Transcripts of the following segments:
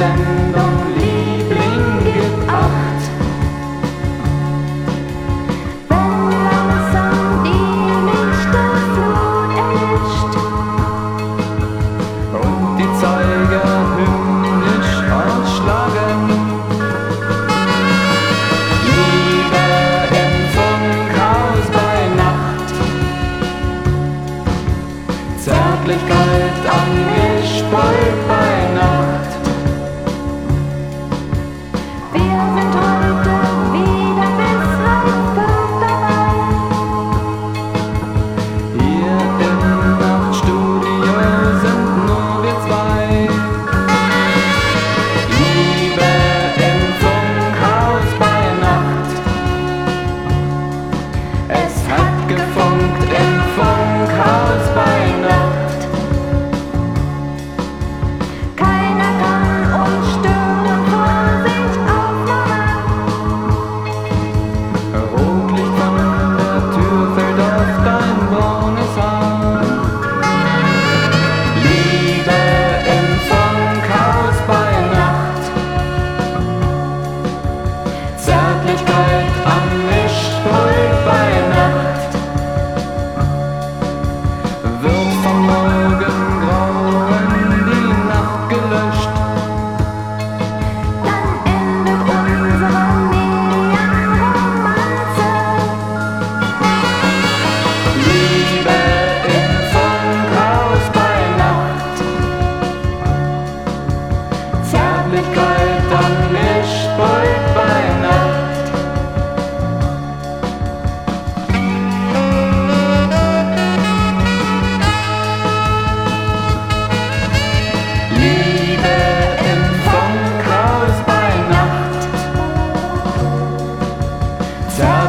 Sendung Liebling gibt acht. Wenn langsam die Lichterflut erlischt und die Zeiger hymnisch ausschlagen. Liebe im Funkhaus bei Nacht, Zärtlichkeit angesprüht bei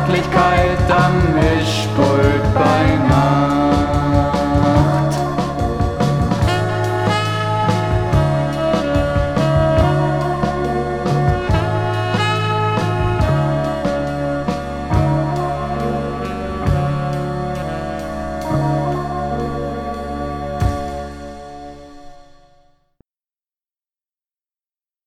Sportlichkeit am Mischpult beinahe.